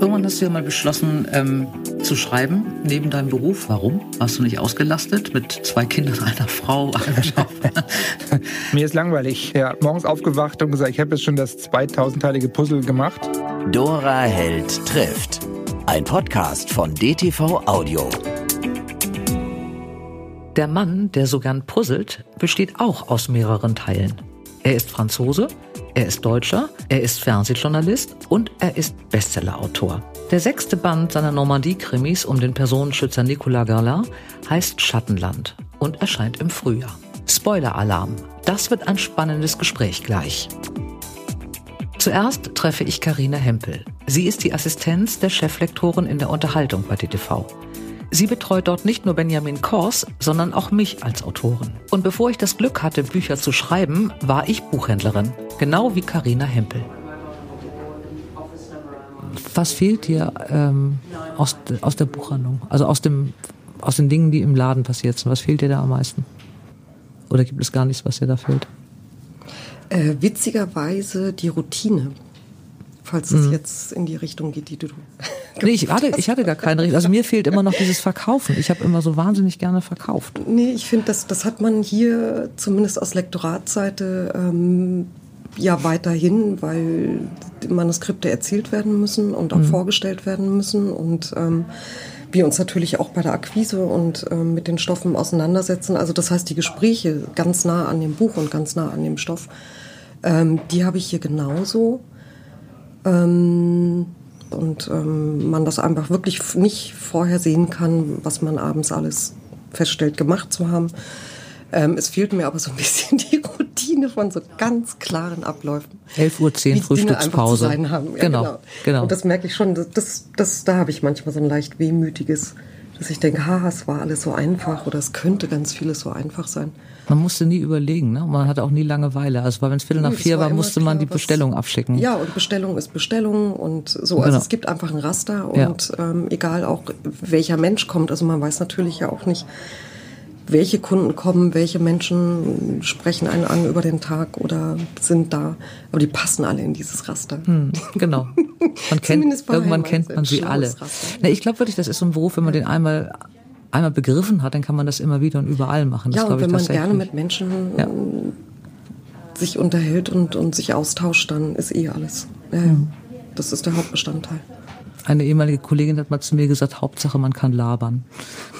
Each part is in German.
Irgendwann hast du ja mal beschlossen, ähm, zu schreiben, neben deinem Beruf. Warum? Warst du nicht ausgelastet mit zwei Kindern, einer Frau, einem Job? Mir ist langweilig. Ja, morgens aufgewacht und gesagt, ich habe jetzt schon das 2000-teilige Puzzle gemacht. Dora Held trifft. Ein Podcast von DTV Audio. Der Mann, der so gern puzzelt, besteht auch aus mehreren Teilen. Er ist Franzose, er ist Deutscher, er ist Fernsehjournalist und er ist Bestsellerautor. Der sechste Band seiner Normandie-Krimis um den Personenschützer Nicolas Garlin heißt Schattenland und erscheint im Frühjahr. Spoiler-Alarm. Das wird ein spannendes Gespräch gleich. Zuerst treffe ich Karina Hempel. Sie ist die Assistenz der Cheflektorin in der Unterhaltung bei DTV. Sie betreut dort nicht nur Benjamin Kors, sondern auch mich als Autorin. Und bevor ich das Glück hatte, Bücher zu schreiben, war ich Buchhändlerin, genau wie Karina Hempel. Was fehlt dir ähm, aus, aus der Buchhandlung? Also aus, dem, aus den Dingen, die im Laden passiert sind. Was fehlt dir da am meisten? Oder gibt es gar nichts, was dir da fehlt? Äh, witzigerweise die Routine. Falls es mhm. jetzt in die Richtung geht, die du. Nee, ich hatte, ich hatte gar keine Richtung. Also mir fehlt immer noch dieses Verkaufen. Ich habe immer so wahnsinnig gerne verkauft. Nee, ich finde, das, das hat man hier zumindest aus Lektoratsseite ähm, ja weiterhin, weil Manuskripte erzählt werden müssen und auch mhm. vorgestellt werden müssen und ähm, wir uns natürlich auch bei der Akquise und ähm, mit den Stoffen auseinandersetzen. Also das heißt, die Gespräche ganz nah an dem Buch und ganz nah an dem Stoff, ähm, die habe ich hier genauso. Ähm, und ähm, man das einfach wirklich nicht vorher sehen kann, was man abends alles feststellt, gemacht zu haben. Ähm, es fehlt mir aber so ein bisschen die Routine von so ganz klaren Abläufen. 11 Uhr 10 Frühstückspause. Ja, genau, genau, genau. Und das merke ich schon, das, das, da habe ich manchmal so ein leicht wehmütiges, dass ich denke, ha, es war alles so einfach oder es könnte ganz vieles so einfach sein. Man musste nie überlegen, ne? Man hatte auch nie Langeweile. Also wenn es Viertel nach vier war, war musste klar, man die Bestellung abschicken. Ja, und Bestellung ist Bestellung und so. Also genau. es gibt einfach ein Raster und ja. ähm, egal auch welcher Mensch kommt. Also man weiß natürlich ja auch nicht, welche Kunden kommen, welche Menschen sprechen einen an über den Tag oder sind da. Aber die passen alle in dieses Raster. Hm, genau. Man kennt, irgendwann kennt man sie alle. Na, ich glaube wirklich, das ist so ein Beruf, wenn man den einmal einmal begriffen hat, dann kann man das immer wieder und überall machen. Das ja, und wenn man gerne mit Menschen ja. sich unterhält und, und sich austauscht, dann ist eh alles. Ja, mhm. Das ist der Hauptbestandteil. Eine ehemalige Kollegin hat mal zu mir gesagt, Hauptsache man kann labern.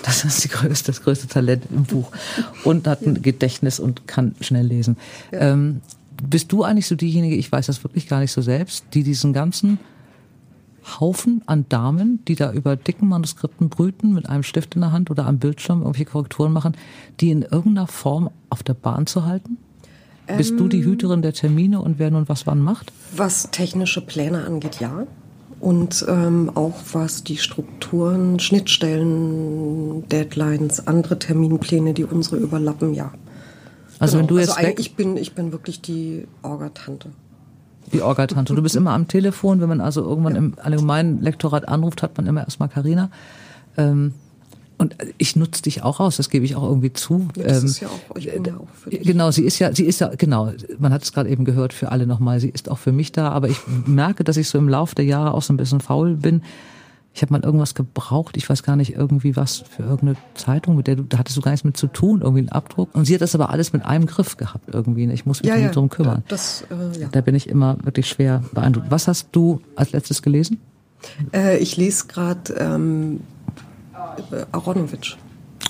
Das ist die größte, das größte Talent im Buch. Und hat ein Gedächtnis und kann schnell lesen. Ja. Ähm, bist du eigentlich so diejenige, ich weiß das wirklich gar nicht so selbst, die diesen ganzen Haufen an Damen, die da über dicken Manuskripten brüten, mit einem Stift in der Hand oder am Bildschirm irgendwelche Korrekturen machen, die in irgendeiner Form auf der Bahn zu halten? Ähm, Bist du die ähm, Hüterin der Termine und wer nun was wann macht? Was technische Pläne angeht, ja. Und ähm, auch was die Strukturen, Schnittstellen, Deadlines, andere Terminpläne, die unsere überlappen, ja. Also genau. wenn du jetzt also ich bin ich bin wirklich die Orga-Tante die Orga-Tante. Du bist immer am Telefon, wenn man also irgendwann ja. im allgemeinen Lektorat anruft, hat man immer erstmal Karina. Ähm, und ich nutze dich auch aus, das gebe ich auch irgendwie zu. Ja, das ähm, ist ja auch, ich bin ja auch für dich. Genau, sie ist ja, sie ist ja, genau, man hat es gerade eben gehört für alle nochmal, sie ist auch für mich da, aber ich merke, dass ich so im Laufe der Jahre auch so ein bisschen faul bin ich habe mal irgendwas gebraucht, ich weiß gar nicht, irgendwie was für irgendeine Zeitung, mit der du, da hattest du gar nichts mit zu tun, irgendwie einen Abdruck. Und sie hat das aber alles mit einem Griff gehabt irgendwie. Ich muss mich ja, ja, darum kümmern. Das, äh, ja. Da bin ich immer wirklich schwer beeindruckt. Was hast du als letztes gelesen? Äh, ich lese gerade ähm, Aronovic.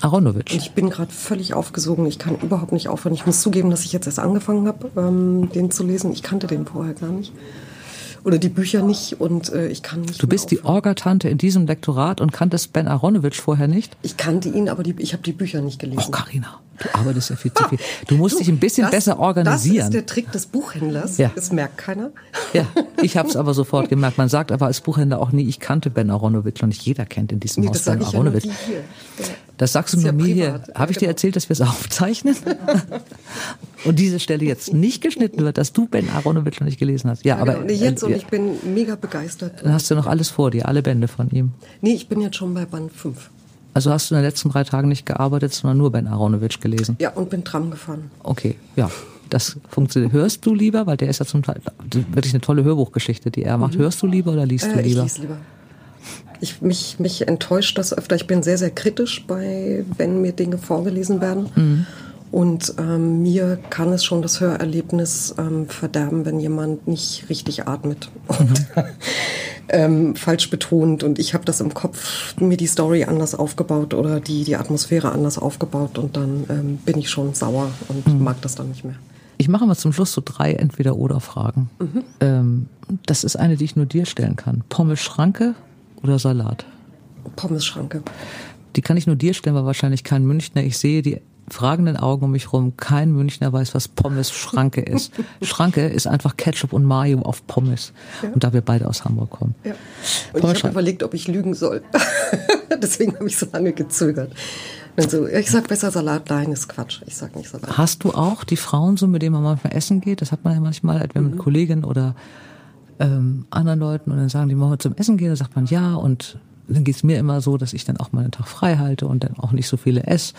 Aronovic. Und ich bin gerade völlig aufgesogen. Ich kann überhaupt nicht aufhören. Ich muss zugeben, dass ich jetzt erst angefangen habe, ähm, den zu lesen. Ich kannte den vorher gar nicht oder die Bücher nicht und äh, ich kann nicht. Du bist die Orgatante in diesem Lektorat und kanntest Ben Aronovich vorher nicht? Ich kannte ihn, aber die, ich habe die Bücher nicht gelesen. Oh, Carina, du arbeitest ja viel zu viel. Du musst du, dich ein bisschen das, besser organisieren. Das ist der Trick des Buchhändlers. Ja. Das merkt keiner. Ja, ich habe es aber sofort gemerkt. Man sagt aber als Buchhändler auch nie, ich kannte Ben Aronovich und nicht jeder kennt in diesem nee, Haus Ben Aronovich. Ja das sagst du nur mir hier. Habe ich dir genau. erzählt, dass wir es aufzeichnen? und diese Stelle jetzt nicht geschnitten wird, dass du Ben Aronovich noch nicht gelesen hast. Ja, ja aber genau. jetzt äh, und ich bin mega begeistert. Dann hast du noch alles vor dir, alle Bände von ihm. Nee, ich bin jetzt schon bei Band 5. Also hast du in den letzten drei Tagen nicht gearbeitet, sondern nur Ben Aronovich gelesen? Ja, und bin Tram gefahren. Okay, ja. Das funktioniert. Hörst du lieber, weil der ist ja zum Teil wirklich eine tolle Hörbuchgeschichte, die er macht. Mhm. Hörst du lieber oder liest du äh, lieber? Ich lese lieber. Ich, mich, mich enttäuscht das öfter. Ich bin sehr, sehr kritisch bei, wenn mir Dinge vorgelesen werden. Mhm. Und ähm, mir kann es schon das Hörerlebnis ähm, verderben, wenn jemand nicht richtig atmet und mhm. ähm, falsch betont. Und ich habe das im Kopf, mir die Story anders aufgebaut oder die, die Atmosphäre anders aufgebaut. Und dann ähm, bin ich schon sauer und mhm. mag das dann nicht mehr. Ich mache mal zum Schluss so drei Entweder-Oder-Fragen. Mhm. Ähm, das ist eine, die ich nur dir stellen kann. Pommes Schranke oder Salat? Pommes Schranke. Die kann ich nur dir stellen, weil wahrscheinlich kein Münchner. Ich sehe die fragenden Augen um mich rum. Kein Münchner weiß, was Pommes Schranke ist. Schranke ist einfach Ketchup und Mayo auf Pommes. Ja. Und da wir beide aus Hamburg kommen. Ja. Und ich habe überlegt, ob ich lügen soll. Deswegen habe ich so lange gezögert. Also, ich sag besser Salat, nein, ist Quatsch. Ich sag nicht Salat. Hast du auch die Frauen so, mit denen man manchmal essen geht? Das hat man ja manchmal, wenn man mhm. mit Kolleginnen oder ähm, anderen Leuten und dann sagen die, wollen wir zum Essen gehen? Dann sagt man ja und dann geht's mir immer so, dass ich dann auch mal einen Tag frei halte und dann auch nicht so viele esse.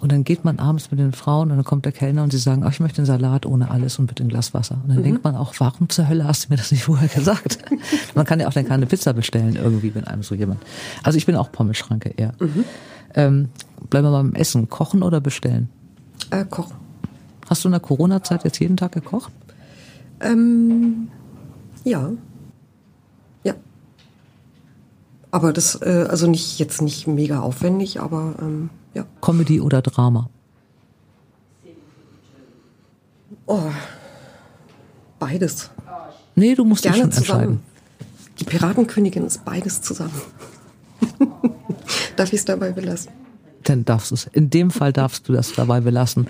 Und dann geht man abends mit den Frauen und dann kommt der Kellner und sie sagen, oh, ich möchte einen Salat ohne alles und bitte ein Glas Wasser. Und dann mhm. denkt man auch, warum zur Hölle hast du mir das nicht vorher gesagt? man kann ja auch dann keine Pizza bestellen irgendwie, wenn einem so jemand. Also ich bin auch Pommeschranke eher. Mhm. Ähm, bleiben wir mal beim Essen. Kochen oder bestellen? Äh, kochen. Hast du in der Corona-Zeit jetzt jeden Tag gekocht? Ähm, ja. Ja. Aber das, äh, also nicht jetzt nicht mega aufwendig, aber ähm, ja. Comedy oder Drama? Oh, beides. Nee, du musst Gerne dich schon zusammen. entscheiden. Die Piratenkönigin ist beides zusammen. Darf ich es dabei belassen? Dann darfst du es. In dem Fall darfst du das dabei belassen.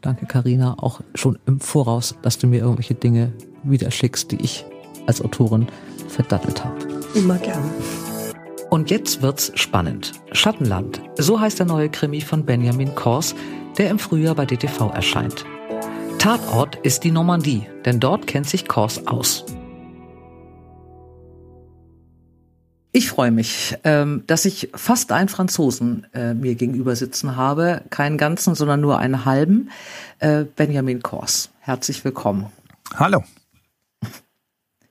Danke, Karina, auch schon im Voraus, dass du mir irgendwelche Dinge wieder schickst, die ich als Autorin verdattelt habe. Immer gern. Und jetzt wird's spannend. Schattenland, so heißt der neue Krimi von Benjamin Kors, der im Frühjahr bei DTV erscheint. Tatort ist die Normandie, denn dort kennt sich Kors aus. Ich freue mich, ähm, dass ich fast einen Franzosen äh, mir gegenüber sitzen habe. Keinen ganzen, sondern nur einen halben. Äh, Benjamin Kors. Herzlich willkommen. Hallo.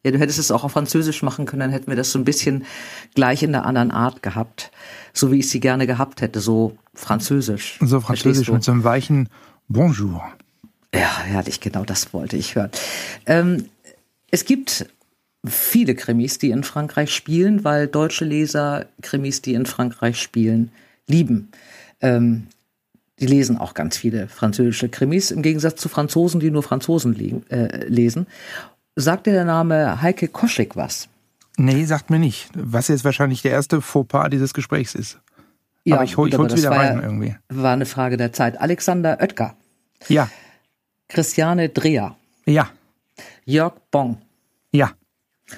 Ja, du hättest es auch auf Französisch machen können, dann hätten wir das so ein bisschen gleich in der anderen Art gehabt. So wie ich sie gerne gehabt hätte, so französisch. So französisch mit so einem weichen Bonjour. Ja, herrlich, genau das wollte ich hören. Ähm, es gibt viele Krimis, die in Frankreich spielen, weil deutsche Leser Krimis, die in Frankreich spielen, lieben. Ähm, die lesen auch ganz viele französische Krimis, im Gegensatz zu Franzosen, die nur Franzosen liegen, äh, lesen. Sagt dir der Name Heike Koschek was? Nee, sagt mir nicht. Was jetzt wahrscheinlich der erste Fauxpas dieses Gesprächs ist. Ja, aber ich, hol, ich hol's wieder rein war, irgendwie. War eine Frage der Zeit. Alexander Oetker. Ja. Christiane Dreher. Ja. Jörg Bong. Ja.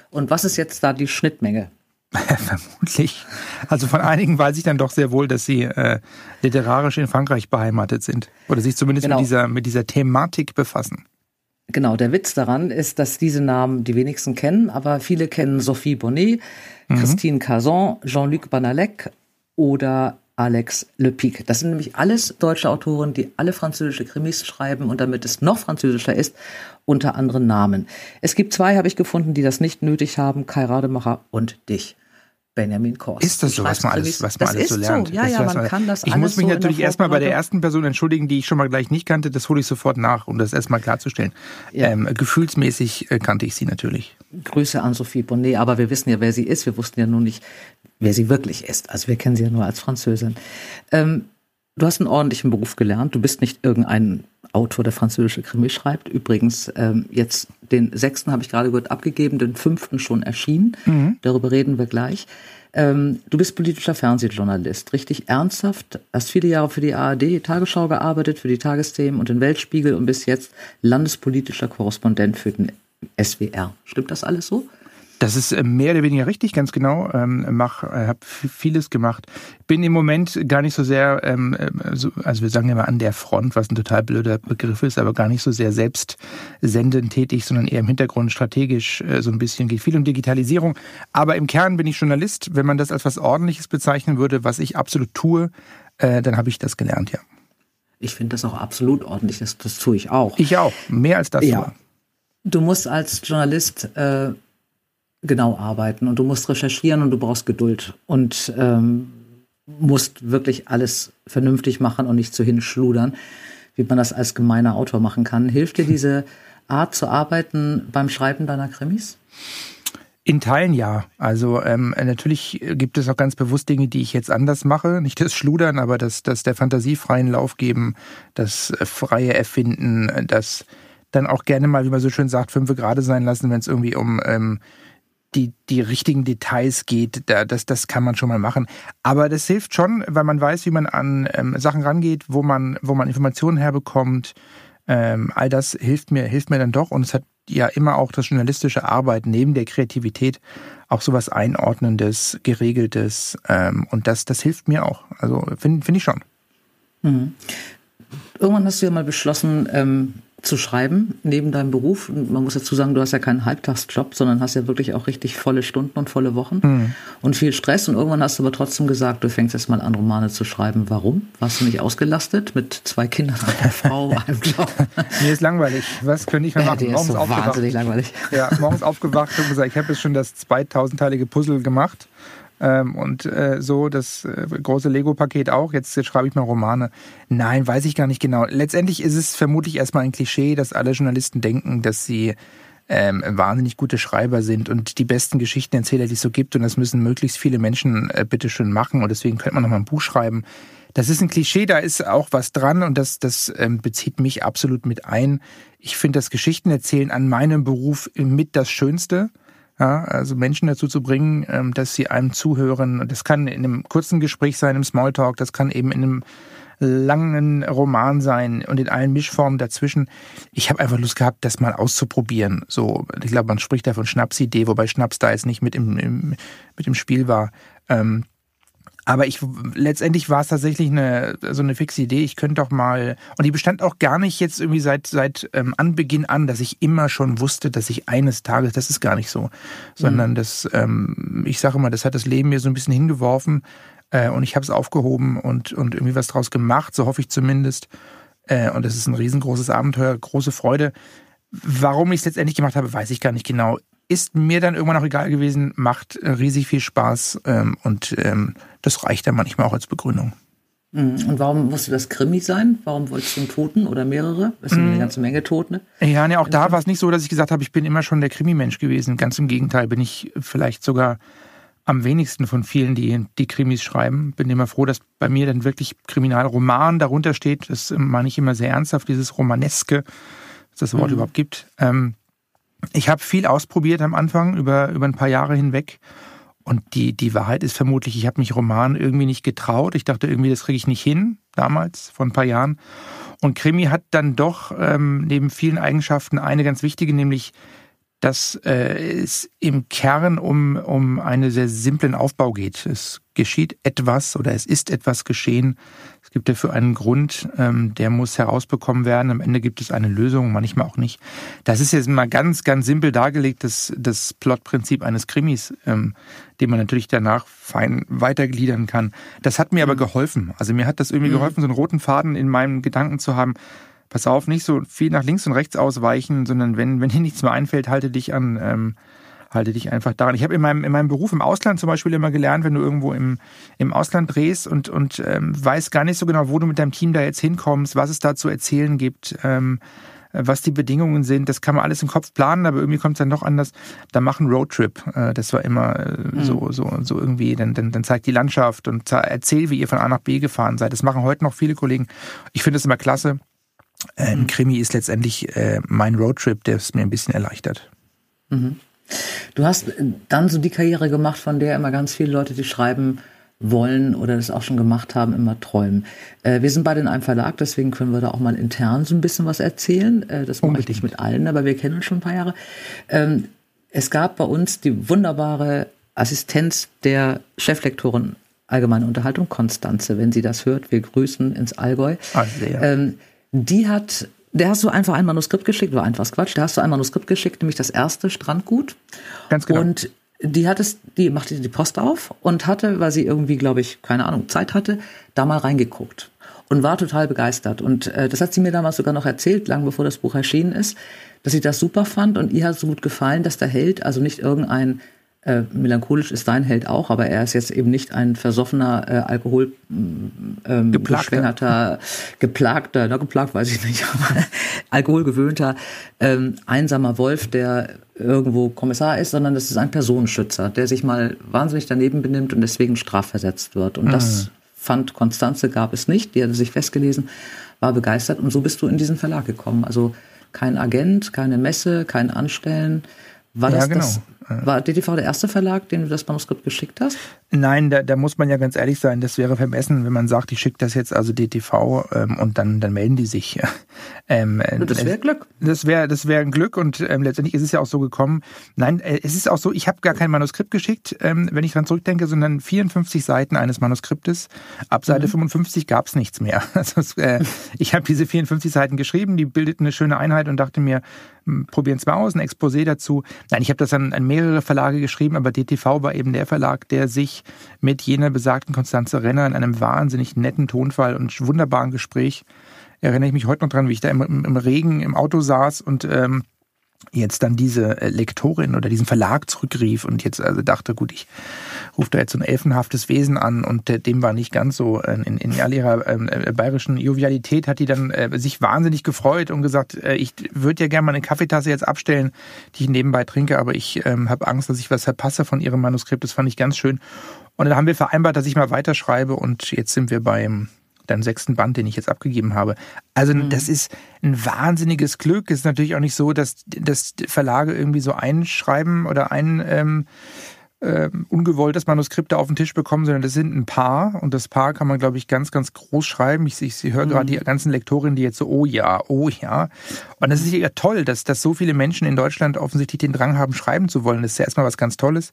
Und was ist jetzt da die Schnittmenge? Vermutlich. Also von einigen weiß ich dann doch sehr wohl, dass sie äh, literarisch in Frankreich beheimatet sind. Oder sich zumindest genau. mit, dieser, mit dieser Thematik befassen. Genau, der Witz daran ist, dass diese Namen die wenigsten kennen, aber viele kennen Sophie Bonnet, mhm. Christine Cazon, Jean-Luc Banalek oder Alex Le Pic. Das sind nämlich alles deutsche Autoren, die alle französische Krimis schreiben und damit es noch französischer ist, unter anderen Namen. Es gibt zwei, habe ich gefunden, die das nicht nötig haben, Kai Rademacher und dich. Benjamin Kors. Ist das so, was man alles, was man alles so lernt? So. Ja, ja, man kann das Ich muss mich so natürlich erstmal bei der ersten Person entschuldigen, die ich schon mal gleich nicht kannte. Das hole ich sofort nach, um das erstmal klarzustellen. Ja. Ähm, gefühlsmäßig äh, kannte ich sie natürlich. Grüße an Sophie Bonnet, aber wir wissen ja, wer sie ist. Wir wussten ja nur nicht, wer sie wirklich ist. Also wir kennen sie ja nur als Französin. Ähm, du hast einen ordentlichen Beruf gelernt. Du bist nicht irgendein Autor, der französische Krimi schreibt. Übrigens, ähm, jetzt den sechsten habe ich gerade gut abgegeben, den fünften schon erschienen. Mhm. Darüber reden wir gleich. Ähm, du bist politischer Fernsehjournalist, richtig ernsthaft, hast viele Jahre für die ARD, die Tagesschau gearbeitet, für die Tagesthemen und den Weltspiegel und bist jetzt landespolitischer Korrespondent für den SWR. Stimmt das alles so? Das ist äh, mehr oder weniger richtig, ganz genau. Ähm, mach, äh, habe vieles gemacht. Bin im Moment gar nicht so sehr, ähm, äh, so, also wir sagen immer an der Front, was ein total blöder Begriff ist, aber gar nicht so sehr selbst sendend tätig, sondern eher im Hintergrund strategisch äh, so ein bisschen. Geht viel um Digitalisierung. Aber im Kern bin ich Journalist. Wenn man das als was Ordentliches bezeichnen würde, was ich absolut tue, äh, dann habe ich das gelernt, ja. ich finde das auch absolut ordentlich, das, das tue ich auch. Ich auch, mehr als das. Ja. Sogar. Du musst als Journalist äh, genau arbeiten und du musst recherchieren und du brauchst Geduld und ähm, musst wirklich alles vernünftig machen und nicht zu hinschludern, wie man das als gemeiner Autor machen kann. Hilft dir diese Art zu arbeiten beim Schreiben deiner Krimis? In Teilen ja. Also ähm, natürlich gibt es auch ganz bewusst Dinge, die ich jetzt anders mache. Nicht das Schludern, aber das, das der Fantasie freien Lauf geben, das freie Erfinden, das dann auch gerne mal, wie man so schön sagt, fünfe gerade sein lassen, wenn es irgendwie um ähm, die, die richtigen Details geht. Da, das, das kann man schon mal machen. Aber das hilft schon, weil man weiß, wie man an ähm, Sachen rangeht, wo man, wo man Informationen herbekommt. Ähm, all das hilft mir, hilft mir dann doch. Und es hat ja immer auch das journalistische Arbeiten neben der Kreativität auch sowas Einordnendes, Geregeltes. Ähm, und das, das hilft mir auch. Also finde find ich schon. Mhm. Irgendwann hast du ja mal beschlossen, ähm, zu schreiben neben deinem Beruf. Man muss dazu sagen, du hast ja keinen Halbtagsjob, sondern hast ja wirklich auch richtig volle Stunden und volle Wochen mhm. und viel Stress. Und irgendwann hast du aber trotzdem gesagt, du fängst jetzt mal an, Romane zu schreiben. Warum? Warst du nicht ausgelastet mit zwei Kindern, einer Frau, einem Job? Mir ist langweilig. Was könnte ich mal machen? Ja, morgens ist so aufgewacht. wahnsinnig langweilig. Ja, morgens aufgewacht und gesagt, ich habe jetzt schon das 2000-teilige Puzzle gemacht. Ähm, und äh, so das äh, große Lego-Paket auch. Jetzt, jetzt schreibe ich mal Romane. Nein, weiß ich gar nicht genau. Letztendlich ist es vermutlich erstmal ein Klischee, dass alle Journalisten denken, dass sie ähm, wahnsinnig gute Schreiber sind und die besten Geschichtenerzähler, die es so gibt. Und das müssen möglichst viele Menschen äh, bitte schön machen. Und deswegen könnte man noch mal ein Buch schreiben. Das ist ein Klischee, da ist auch was dran und das, das ähm, bezieht mich absolut mit ein. Ich finde das Geschichtenerzählen an meinem Beruf mit das Schönste. Ja, also Menschen dazu zu bringen, ähm, dass sie einem zuhören. Das kann in einem kurzen Gespräch sein, im Smalltalk, das kann eben in einem langen Roman sein und in allen Mischformen dazwischen. Ich habe einfach Lust gehabt, das mal auszuprobieren. So, ich glaube, man spricht da von Schnapsidee, wobei Schnaps da jetzt nicht mit im, im mit im Spiel war. Ähm, aber ich letztendlich war es tatsächlich eine so eine fixe Idee. Ich könnte doch mal und die bestand auch gar nicht jetzt irgendwie seit seit ähm, Anbeginn an, dass ich immer schon wusste, dass ich eines Tages, das ist gar nicht so, sondern mhm. das ähm, ich sage mal, das hat das Leben mir so ein bisschen hingeworfen äh, und ich habe es aufgehoben und und irgendwie was draus gemacht, so hoffe ich zumindest. Äh, und das ist ein riesengroßes Abenteuer, große Freude. Warum ich es letztendlich gemacht habe, weiß ich gar nicht genau ist mir dann irgendwann auch egal gewesen, macht äh, riesig viel Spaß ähm, und ähm, das reicht dann manchmal auch als Begründung. Mhm. Und warum musste das Krimi sein? Warum wolltest du einen Toten oder mehrere? Es sind mhm. eine ganze Menge Tote. Ja, ne, auch da war es nicht so, dass ich gesagt habe, ich bin immer schon der Krimi-Mensch gewesen. Ganz im Gegenteil, bin ich vielleicht sogar am wenigsten von vielen, die die Krimis schreiben. Bin immer froh, dass bei mir dann wirklich Kriminalroman darunter steht. Das meine ich immer sehr ernsthaft, dieses Romaneske, dass das Wort mhm. überhaupt gibt. Ähm, ich habe viel ausprobiert am Anfang, über, über ein paar Jahre hinweg. Und die, die Wahrheit ist vermutlich, ich habe mich Roman irgendwie nicht getraut. Ich dachte irgendwie, das kriege ich nicht hin, damals, vor ein paar Jahren. Und Krimi hat dann doch ähm, neben vielen Eigenschaften eine ganz wichtige, nämlich dass äh, es im Kern um, um einen sehr simplen Aufbau geht. Es geschieht etwas oder es ist etwas geschehen. Es gibt dafür einen Grund, ähm, der muss herausbekommen werden. Am Ende gibt es eine Lösung, manchmal auch nicht. Das ist jetzt mal ganz, ganz simpel dargelegt, das, das Plotprinzip eines Krimis, ähm, den man natürlich danach fein weitergliedern kann. Das hat mir aber geholfen. Also mir hat das irgendwie mhm. geholfen, so einen roten Faden in meinem Gedanken zu haben pass auf, nicht so viel nach links und rechts ausweichen, sondern wenn, wenn dir nichts mehr einfällt, halte dich an, ähm, halte dich einfach daran. Ich habe in meinem, in meinem Beruf im Ausland zum Beispiel immer gelernt, wenn du irgendwo im, im Ausland drehst und, und ähm, weißt gar nicht so genau, wo du mit deinem Team da jetzt hinkommst, was es da zu erzählen gibt, ähm, was die Bedingungen sind, das kann man alles im Kopf planen, aber irgendwie kommt es dann doch anders. Da machen Roadtrip. Äh, das war immer äh, mhm. so, so, so irgendwie, dann, dann, dann zeigt die Landschaft und erzähl, wie ihr von A nach B gefahren seid. Das machen heute noch viele Kollegen. Ich finde es immer klasse. Ein Krimi ist letztendlich äh, mein Roadtrip, der es mir ein bisschen erleichtert. Mhm. Du hast dann so die Karriere gemacht, von der immer ganz viele Leute, die schreiben wollen oder das auch schon gemacht haben, immer träumen. Äh, wir sind beide in einem Verlag, deswegen können wir da auch mal intern so ein bisschen was erzählen. Äh, das mache ich nicht mit allen, aber wir kennen uns schon ein paar Jahre. Ähm, es gab bei uns die wunderbare Assistenz der Cheflektorin Allgemeine Unterhaltung, Konstanze, wenn sie das hört. Wir grüßen ins Allgäu. Ah, sehr. Ähm, die hat, der hast du einfach ein Manuskript geschickt, war einfach Quatsch, der hast du ein Manuskript geschickt, nämlich das erste Strandgut. Ganz genau. Und die hat es, die machte die Post auf und hatte, weil sie irgendwie, glaube ich, keine Ahnung, Zeit hatte, da mal reingeguckt. und war total begeistert. Und äh, das hat sie mir damals sogar noch erzählt, lang bevor das Buch erschienen ist, dass sie das super fand und ihr hat so gut gefallen, dass der Held also nicht irgendein äh, melancholisch ist dein Held auch, aber er ist jetzt eben nicht ein versoffener, äh, Alkohol ähm, geschwängerter, geplagter, na geplagt weiß ich nicht, aber alkoholgewöhnter, ähm, einsamer Wolf, der irgendwo Kommissar ist, sondern das ist ein Personenschützer, der sich mal wahnsinnig daneben benimmt und deswegen strafversetzt wird. Und mhm. das fand Konstanze gab es nicht, die hatte sich festgelesen, war begeistert und so bist du in diesen Verlag gekommen. Also kein Agent, keine Messe, kein Anstellen. War ja, das genau. das war DTV der erste Verlag, den du das Manuskript geschickt hast? Nein, da, da muss man ja ganz ehrlich sein, das wäre vermessen, wenn man sagt, ich schicke das jetzt also DTV ähm, und dann, dann melden die sich. Ähm, das wäre Glück. Das wäre das wäre ein Glück und ähm, letztendlich ist es ja auch so gekommen. Nein, äh, es ist auch so, ich habe gar kein Manuskript geschickt, ähm, wenn ich dran zurückdenke, sondern 54 Seiten eines Manuskriptes. Ab Seite mhm. 55 gab es nichts mehr. Also, äh, ich habe diese 54 Seiten geschrieben, die bildeten eine schöne Einheit und dachte mir, probieren es mal aus, ein Exposé dazu. Nein, ich habe das an, an mehrere Verlage geschrieben, aber DTV war eben der Verlag, der sich mit jener besagten Konstanze Renner in einem wahnsinnig netten Tonfall und wunderbaren Gespräch erinnere ich mich heute noch dran, wie ich da im, im Regen im Auto saß und ähm, jetzt dann diese äh, Lektorin oder diesen Verlag zurückrief und jetzt also dachte, gut, ich rufe da jetzt so ein elfenhaftes Wesen an und äh, dem war nicht ganz so. Äh, in, in all ihrer ähm, äh, bayerischen Jovialität hat die dann äh, sich wahnsinnig gefreut und gesagt, äh, ich würde ja gerne mal eine Kaffeetasse jetzt abstellen, die ich nebenbei trinke, aber ich ähm, habe Angst, dass ich was verpasse von ihrem Manuskript. Das fand ich ganz schön. Und dann haben wir vereinbart, dass ich mal weiterschreibe und jetzt sind wir beim deinem sechsten Band, den ich jetzt abgegeben habe. Also mhm. das ist ein wahnsinniges Glück. Es ist natürlich auch nicht so, dass, dass Verlage irgendwie so einschreiben oder ein ähm, äh, ungewolltes Manuskript da auf den Tisch bekommen, sondern das sind ein Paar und das Paar kann man, glaube ich, ganz, ganz groß schreiben. Ich, ich, ich höre mhm. gerade die ganzen Lektorinnen, die jetzt so, oh ja, oh ja. Und das ist ja toll, dass, dass so viele Menschen in Deutschland offensichtlich den Drang haben, schreiben zu wollen. Das ist ja erstmal was ganz Tolles.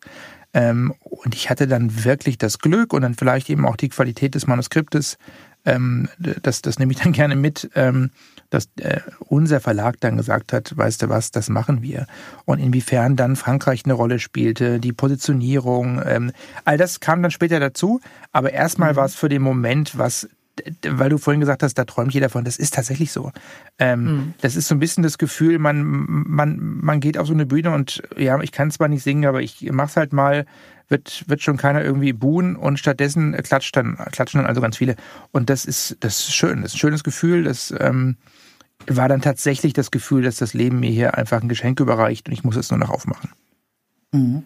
Ähm, und ich hatte dann wirklich das Glück und dann vielleicht eben auch die Qualität des Manuskriptes, ähm, das, das nehme ich dann gerne mit, ähm, dass äh, unser Verlag dann gesagt hat, weißt du was, das machen wir. Und inwiefern dann Frankreich eine Rolle spielte, die Positionierung, ähm, all das kam dann später dazu. Aber erstmal mhm. war es für den Moment, was weil du vorhin gesagt hast, da träumt jeder von. Das ist tatsächlich so. Ähm, mhm. Das ist so ein bisschen das Gefühl, man, man, man geht auf so eine Bühne und ja, ich kann zwar nicht singen, aber ich mach's halt mal wird, wird schon keiner irgendwie buhen und stattdessen klatscht dann, klatschen dann also ganz viele. Und das ist, das ist schön. Das ist ein schönes Gefühl. Das ähm, war dann tatsächlich das Gefühl, dass das Leben mir hier einfach ein Geschenk überreicht und ich muss es nur noch aufmachen. Mhm.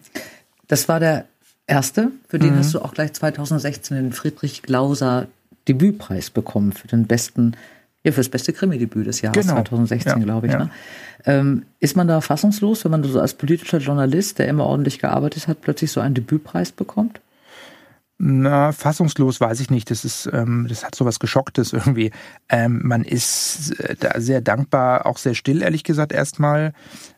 Das war der erste, für den mhm. hast du auch gleich 2016 den Friedrich Glauser Debütpreis bekommen für den besten ja, fürs beste Krimi-Debüt des Jahres genau. 2016, ja, glaube ich. Ja. Ne? Ähm, ist man da fassungslos, wenn man so als politischer Journalist, der immer ordentlich gearbeitet hat, plötzlich so einen Debütpreis bekommt? Na, fassungslos weiß ich nicht. Das ist, ähm, das hat so was Geschocktes irgendwie. Ähm, man ist äh, da sehr dankbar, auch sehr still, ehrlich gesagt, erstmal.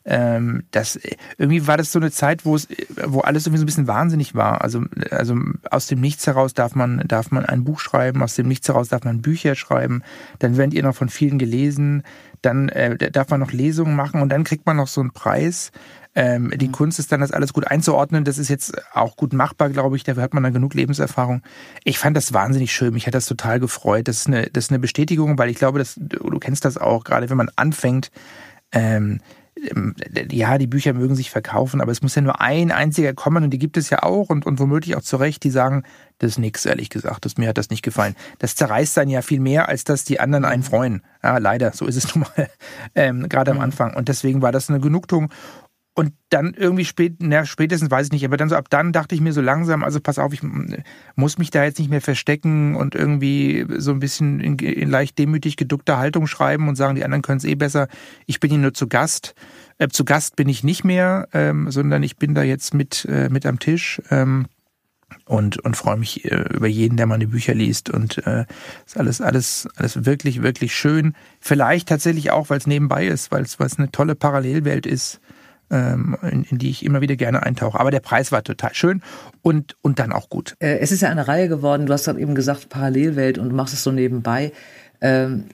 Ähm, das, irgendwie war das so eine Zeit, wo es, wo alles irgendwie so ein bisschen wahnsinnig war. Also, also aus dem Nichts heraus darf man, darf man ein Buch schreiben, aus dem Nichts heraus darf man Bücher schreiben. Dann werdet ihr noch von vielen gelesen. Dann äh, darf man noch Lesungen machen und dann kriegt man noch so einen Preis. Ähm, die mhm. Kunst ist dann, das alles gut einzuordnen. Das ist jetzt auch gut machbar, glaube ich. Dafür hat man dann genug Lebenserfahrung. Ich fand das wahnsinnig schön. Mich hat das total gefreut. Das ist eine, das ist eine Bestätigung, weil ich glaube, dass, du kennst das auch, gerade wenn man anfängt, ähm, ähm, ja, die Bücher mögen sich verkaufen, aber es muss ja nur ein einziger kommen und die gibt es ja auch und, und womöglich auch zu Recht, die sagen, das ist nix, ehrlich gesagt, das, mir hat das nicht gefallen. Das zerreißt dann ja viel mehr, als dass die anderen einen freuen. Ja, leider, so ist es nun mal, ähm, gerade am mhm. Anfang. Und deswegen war das eine Genugtuung. Und dann irgendwie spät, na, spätestens weiß ich nicht, aber dann so ab dann dachte ich mir so langsam, also pass auf, ich muss mich da jetzt nicht mehr verstecken und irgendwie so ein bisschen in, in leicht demütig geduckter Haltung schreiben und sagen, die anderen können es eh besser. Ich bin hier nur zu Gast. Äh, zu Gast bin ich nicht mehr, ähm, sondern ich bin da jetzt mit, äh, mit am Tisch. Ähm, und, und freue mich äh, über jeden, der meine Bücher liest. Und äh, ist alles, alles, alles wirklich, wirklich schön. Vielleicht tatsächlich auch, weil es nebenbei ist, weil es eine tolle Parallelwelt ist in, in, die ich immer wieder gerne eintauche. Aber der Preis war total schön und, und dann auch gut. Äh, es ist ja eine Reihe geworden, du hast gerade eben gesagt, Parallelwelt und machst es so nebenbei. Ähm,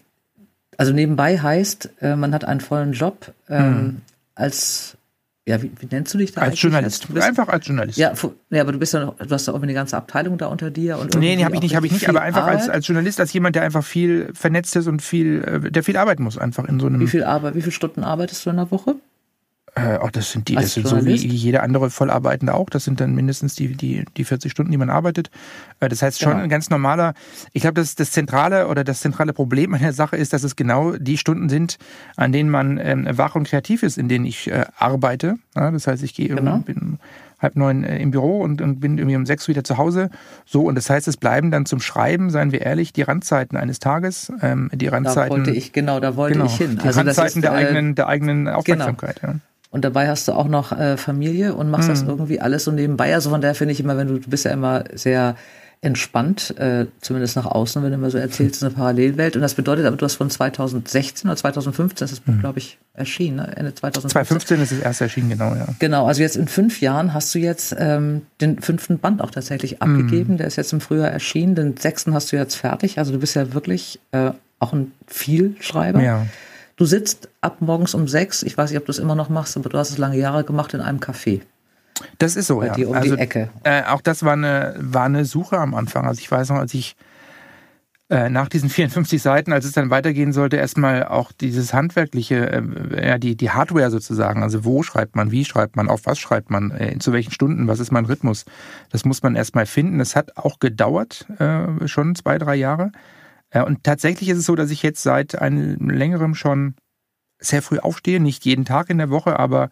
also nebenbei heißt, äh, man hat einen vollen Job ähm, mhm. als ja, wie, wie, nennst du dich da als Journalist? Bist, einfach als Journalist. Ja, ja, aber du bist ja noch, du hast ja auch eine ganze Abteilung da unter dir und Nee, nee, habe ich nicht, habe ich nicht, aber einfach als, als Journalist, als jemand, der einfach viel vernetzt ist und viel, äh, der viel arbeiten muss, einfach in so einem. Wie viel Arbeit, wie viele Stunden arbeitest du in der Woche? Äh, oh, das sind die, das sind so wie jeder andere Vollarbeitende auch. Das sind dann mindestens die, die, die 40 Stunden, die man arbeitet. Äh, das heißt schon genau. ein ganz normaler, ich glaube, das, das zentrale oder das zentrale Problem an der Sache ist, dass es genau die Stunden sind, an denen man ähm, wach und kreativ ist, in denen ich äh, arbeite. Ja, das heißt, ich gehe genau. bin halb neun äh, im Büro und, und bin irgendwie um sechs wieder zu Hause. So, und das heißt, es bleiben dann zum Schreiben, seien wir ehrlich, die Randzeiten eines Tages, ähm, die Randzeiten. Da wollte ich, genau, da wollte genau, ich hin. Die also Randzeiten ist, der, äh, eigenen, der eigenen genau. Aufmerksamkeit. Genau. Ja. Und dabei hast du auch noch äh, Familie und machst mhm. das irgendwie alles so nebenbei. Also von daher finde ich immer, wenn du, du bist ja immer sehr entspannt, äh, zumindest nach außen, wenn du immer so erzählst, eine Parallelwelt. Und das bedeutet aber, du hast von 2016 oder 2015, das ist das Buch, mhm. glaube ich, erschienen, ne? Ende 2015. 2015 ist es erst erschienen, genau, ja. Genau, also jetzt in fünf Jahren hast du jetzt ähm, den fünften Band auch tatsächlich mhm. abgegeben. Der ist jetzt im Frühjahr erschienen. Den sechsten hast du jetzt fertig. Also du bist ja wirklich äh, auch ein Vielschreiber. Ja. Du sitzt ab morgens um sechs, ich weiß nicht, ob du es immer noch machst, aber du hast es lange Jahre gemacht in einem Café. Das ist so, Bei ja. Dir um also, die Ecke. Äh, auch das war eine, war eine Suche am Anfang. Also ich weiß noch, als ich äh, nach diesen 54 Seiten, als es dann weitergehen sollte, erstmal auch dieses handwerkliche, äh, ja, die, die Hardware sozusagen. Also wo schreibt man, wie schreibt man, auf was schreibt man, äh, zu welchen Stunden, was ist mein Rhythmus. Das muss man erstmal finden. Das hat auch gedauert, schon zwei, drei Jahre. Ja, und tatsächlich ist es so, dass ich jetzt seit einem längerem schon sehr früh aufstehe, nicht jeden Tag in der Woche, aber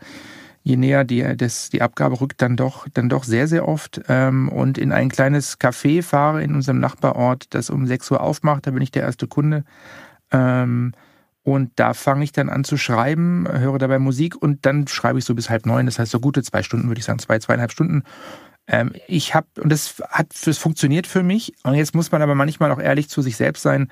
je näher die, das, die Abgabe rückt, dann doch, dann doch sehr, sehr oft. Ähm, und in ein kleines Café fahre in unserem Nachbarort, das um 6 Uhr aufmacht, da bin ich der erste Kunde. Ähm, und da fange ich dann an zu schreiben, höre dabei Musik und dann schreibe ich so bis halb neun. Das heißt, so gute zwei Stunden, würde ich sagen, zwei, zweieinhalb Stunden. Ähm, ich habe, und das hat, das funktioniert für mich. Und jetzt muss man aber manchmal auch ehrlich zu sich selbst sein.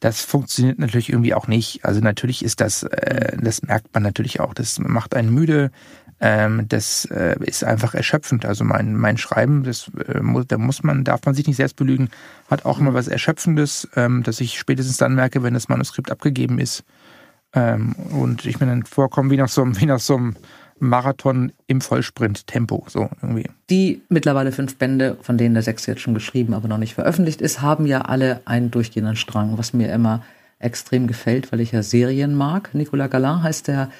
Das funktioniert natürlich irgendwie auch nicht. Also natürlich ist das, äh, das merkt man natürlich auch. Das macht einen müde. Ähm, das äh, ist einfach erschöpfend. Also mein, mein Schreiben, das, äh, muss, da muss man, darf man sich nicht selbst belügen, hat auch immer was Erschöpfendes, ähm, dass ich spätestens dann merke, wenn das Manuskript abgegeben ist. Ähm, und ich mir dann vorkomme wie nach so einem, wie nach so einem Marathon im Vollsprint-Tempo, so irgendwie. Die mittlerweile fünf Bände, von denen der sechste jetzt schon geschrieben, aber noch nicht veröffentlicht ist, haben ja alle einen durchgehenden Strang, was mir immer extrem gefällt, weil ich ja Serien mag. Nicolas Galin heißt der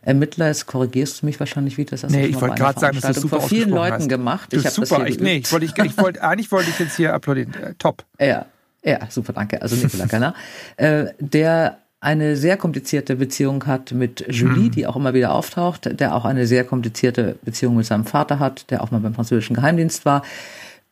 Ermittler, jetzt korrigierst du mich wahrscheinlich wieder. Das nee, ich wollte gerade sagen, das ist super vor vielen Leuten hast. gemacht. Das ich super. Das ich, nee, ich wollte, ich, ich wollte, eigentlich wollte ich jetzt hier applaudieren. Äh, top. Ja, ja, super, danke. Also Nicolas Galin, äh, der eine sehr komplizierte Beziehung hat mit Julie, mhm. die auch immer wieder auftaucht, der auch eine sehr komplizierte Beziehung mit seinem Vater hat, der auch mal beim französischen Geheimdienst war,